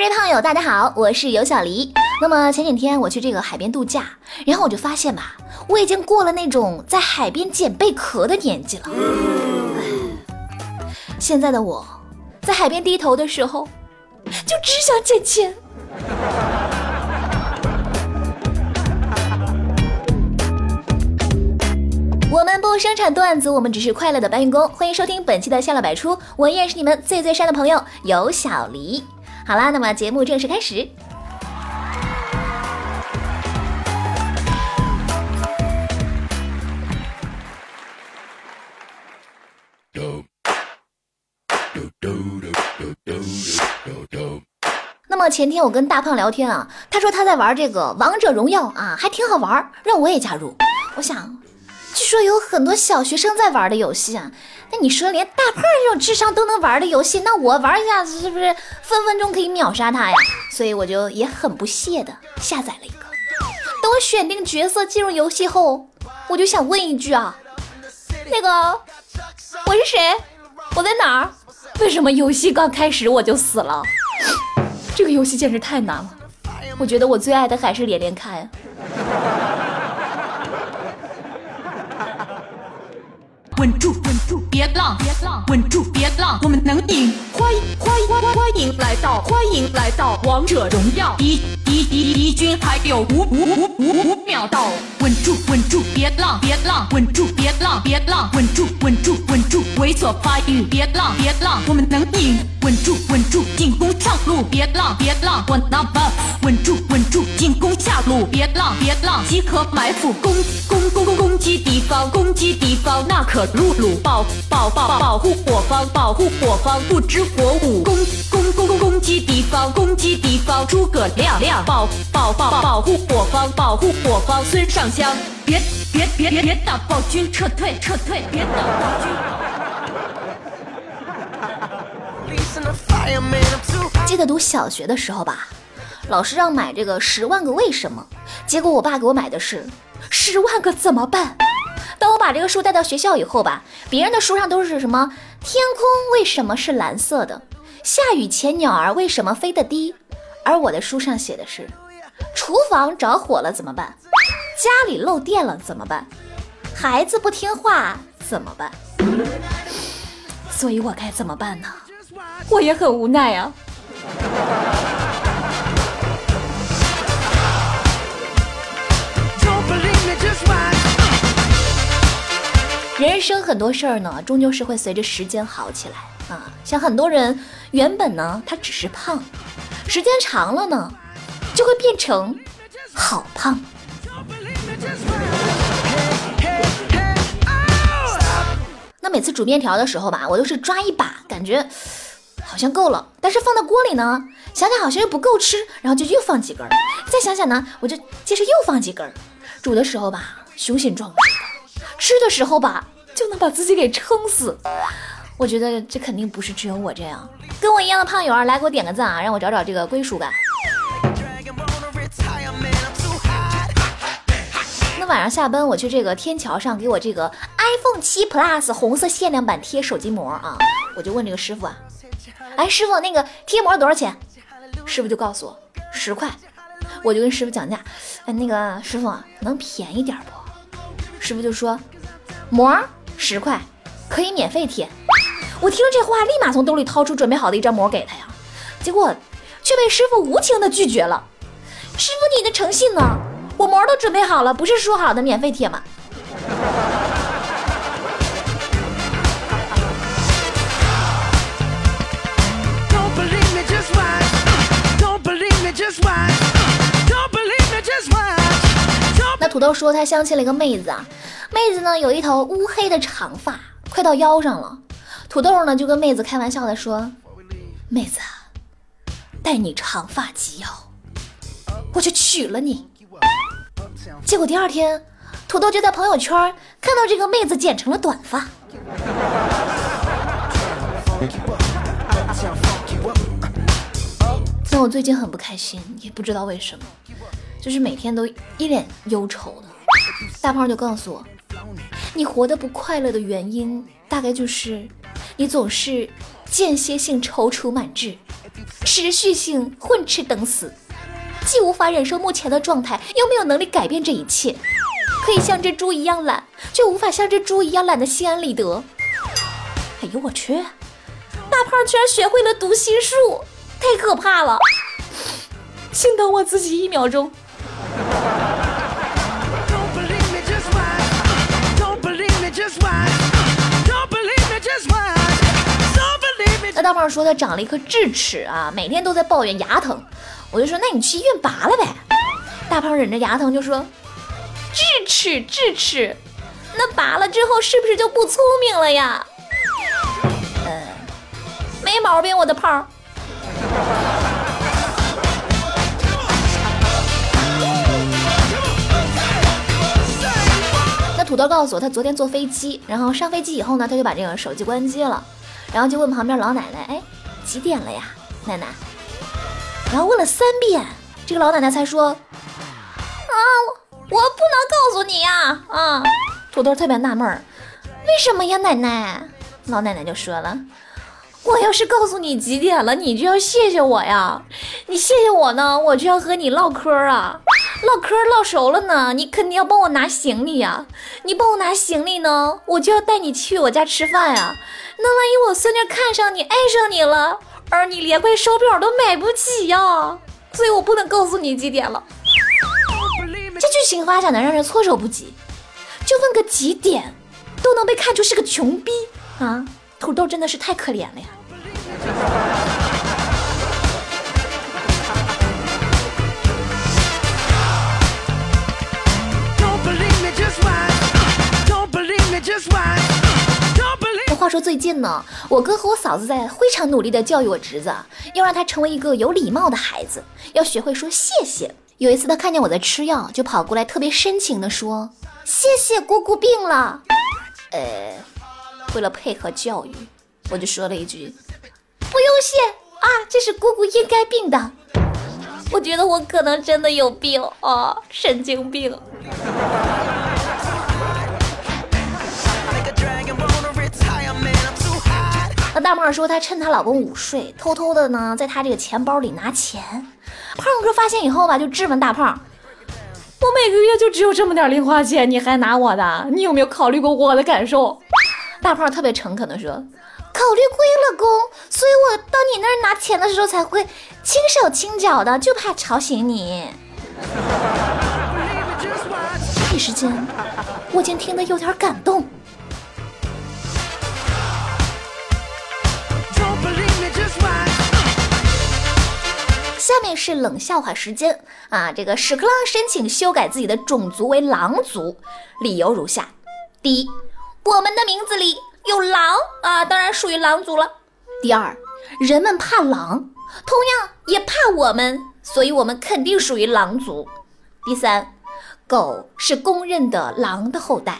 各位胖友，大家好，我是尤小黎。那么前几天我去这个海边度假，然后我就发现吧，我已经过了那种在海边捡贝壳的年纪了。现在的我，在海边低头的时候，就只想捡钱。我们不生产段子，我们只是快乐的搬运工。欢迎收听本期的笑料百出，我依然是你们最最帅的朋友尤小黎。好啦，那么节目正式开始。那么前天我跟大胖聊天啊，他说他在玩这个王者荣耀啊，还挺好玩，让我也加入。我想，据说有很多小学生在玩的游戏啊，那你说连大胖这种智商都能玩的游戏，那我玩一下子是不是分分钟可以秒杀他呀？所以我就也很不屑的下载了一个。等我选定角色进入游戏后，我就想问一句啊，那个我是谁？我在哪儿？为什么游戏刚开始我就死了？这个游戏简直太难了，我觉得我最爱的还是连连看。稳住，稳住，别浪，别浪，稳住，别浪，我们能赢！欢迎，欢迎，欢欢迎来到，欢迎来到王者荣耀！敌敌敌敌军还有五五五五五秒到！稳住，稳住，别浪，别浪，稳住，别浪，别浪，稳住，稳住，稳住，猥琐发育，别浪，别浪，我们能赢！稳住，稳住，进攻上路，别浪，别浪，我 number！稳住，稳住，进攻下路，别浪，别浪，即可埋伏，攻攻攻攻攻击敌方，攻击敌方，那可露露，保保保保护我方，保护我方，不知火舞，攻攻攻攻攻击敌方，攻击敌方，诸葛亮亮，保保保保护我方，保护我方，孙尚香，别别别别别打暴君，撤退撤退，别打暴君。记得读小学的时候吧，老师让买这个《十万个为什么》，结果我爸给我买的是《十万个怎么办》。当我把这个书带到学校以后吧，别人的书上都是什么天空为什么是蓝色的，下雨前鸟儿为什么飞得低，而我的书上写的是厨房着火了怎么办，家里漏电了怎么办，孩子不听话怎么办？所以我该怎么办呢？我也很无奈啊。人生很多事儿呢，终究是会随着时间好起来啊。像很多人原本呢，他只是胖，时间长了呢，就会变成好胖。那每次煮面条的时候吧，我都是抓一把，感觉好像够了，但是放到锅里呢，想想好像又不够吃，然后就又放几根儿，再想想呢，我就接着又放几根儿。煮的时候吧，雄心壮志；吃的时候吧，就能把自己给撑死。我觉得这肯定不是只有我这样，跟我一样的胖友啊，来给我点个赞啊，让我找找这个归属感。那晚上下班，我去这个天桥上给我这个 iPhone 七 Plus 红色限量版贴手机膜啊，我就问这个师傅啊，哎，师傅那个贴膜多少钱？师傅就告诉我十块，我就跟师傅讲价，哎，那个师傅能便宜点不？师傅就说膜十块可以免费贴。我听了这话，立马从兜里掏出准备好的一张膜给他呀，结果却被师傅无情的拒绝了。师傅你的诚信呢？我膜都准备好了，不是说好的免费贴吗？土豆说他相亲了一个妹子啊，妹子呢有一头乌黑的长发，快到腰上了。土豆呢就跟妹子开玩笑的说：“妹子，待你长发及腰，我就娶了你。”结果第二天，土豆就在朋友圈看到这个妹子剪成了短发。那我最近很不开心，也不知道为什么，就是每天都一脸忧愁的。大胖就告诉我，你活得不快乐的原因，大概就是你总是间歇性踌躇满志，持续性混吃等死，既无法忍受目前的状态，又没有能力改变这一切。可以像只猪一样懒，却无法像只猪一样懒得心安理得。哎呦我去！大胖居然学会了读心术，太可怕了！心疼我自己一秒钟。大胖说他长了一颗智齿啊，每天都在抱怨牙疼。我就说那你去医院拔了呗。大胖忍着牙疼就说：智齿智齿，那拔了之后是不是就不聪明了呀？呃，没毛病，我的胖。那土豆告诉我，他昨天坐飞机，然后上飞机以后呢，他就把这个手机关机了。然后就问旁边老奶奶：“哎，几点了呀，奶奶？”然后问了三遍，这个老奶奶才说：“啊，我不能告诉你呀！”啊，土豆特别纳闷儿，为什么呀，奶奶？老奶奶就说了：“我要是告诉你几点了，你就要谢谢我呀。你谢谢我呢，我就要和你唠嗑啊。唠嗑唠熟了呢，你肯定要帮我拿行李呀。你帮我拿行李呢，我就要带你去我家吃饭呀。”那万一我孙女看上你，爱上你了，而你连块手表都买不起呀，所以我不能告诉你几点了。这剧情发展的让人措手不及，就问个几点，都能被看出是个穷逼啊！土豆真的是太可怜了呀。说最近呢，我哥和我嫂子在非常努力的教育我侄子，要让他成为一个有礼貌的孩子，要学会说谢谢。有一次他看见我在吃药，就跑过来特别深情的说：“谢谢姑姑病了。”呃，为了配合教育，我就说了一句：“不用谢啊，这是姑姑应该病的。”我觉得我可能真的有病啊，神经病。大胖说，她趁她老公午睡，偷偷的呢，在她这个钱包里拿钱。胖哥发现以后吧，就质问大胖：“我每个月就只有这么点零花钱，你还拿我的？你有没有考虑过我的感受？”大胖特别诚恳的说：“考虑过了，公，所以我到你那儿拿钱的时候才会轻手轻脚的，就怕吵醒你。”一时间，我竟听得有点感动。下面是冷笑话时间啊！这个屎壳郎申请修改自己的种族为狼族，理由如下：第一，我们的名字里有狼啊，当然属于狼族了。第二，人们怕狼，同样也怕我们，所以我们肯定属于狼族。第三，狗是公认的狼的后代，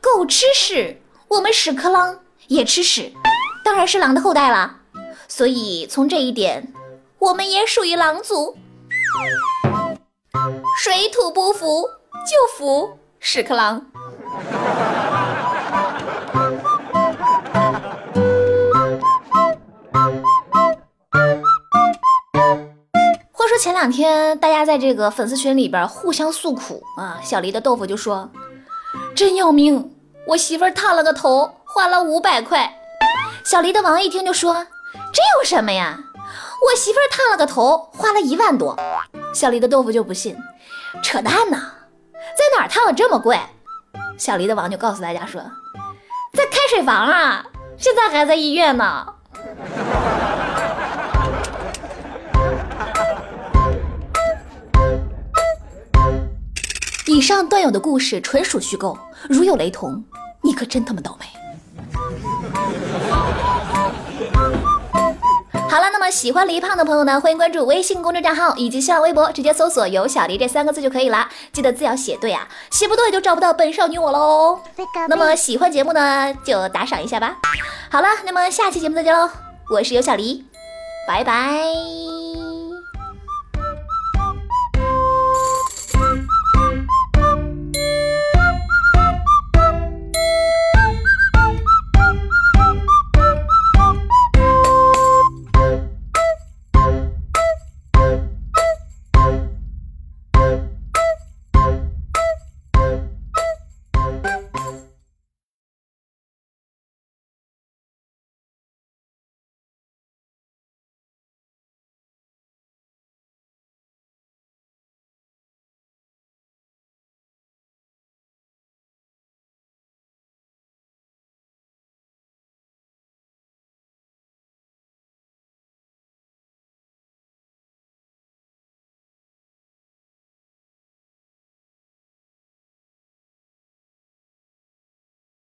狗吃屎，我们屎壳郎也吃屎，当然是狼的后代啦。所以从这一点。我们也属于狼族，水土不服就服屎壳郎。话说前两天大家在这个粉丝群里边互相诉苦啊，小黎的豆腐就说：“真要命，我媳妇烫了个头，花了五百块。”小黎的王一听就说：“这有什么呀？”我媳妇儿烫了个头，花了一万多。小黎的豆腐就不信，扯淡呢，在哪儿烫的这么贵？小黎的王就告诉大家说，在开水房啊，现在还在医院呢。以上段友的故事纯属虚构，如有雷同，你可真他妈倒霉。好了，那么喜欢黎胖的朋友呢，欢迎关注微信公众账号以及新浪微博，直接搜索“有小黎”这三个字就可以了。记得字要写对啊，写不对就找不到本少女我喽。那么喜欢节目呢，就打赏一下吧。好了，那么下期节目再见喽，我是有小黎，拜拜。